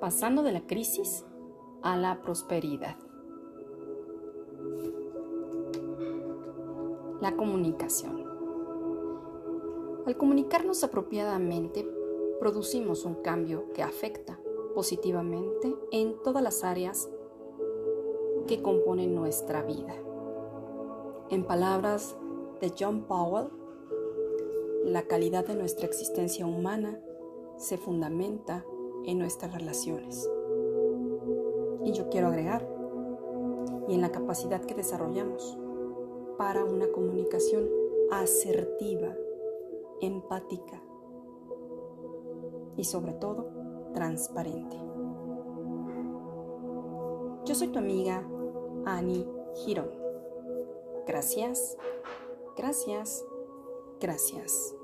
pasando de la crisis a la prosperidad. La comunicación. Al comunicarnos apropiadamente, producimos un cambio que afecta positivamente en todas las áreas que componen nuestra vida. En palabras de John Powell, la calidad de nuestra existencia humana se fundamenta en nuestras relaciones. Y yo quiero agregar, y en la capacidad que desarrollamos para una comunicación asertiva, empática y sobre todo transparente. Yo soy tu amiga Annie Girón. Gracias, gracias, gracias.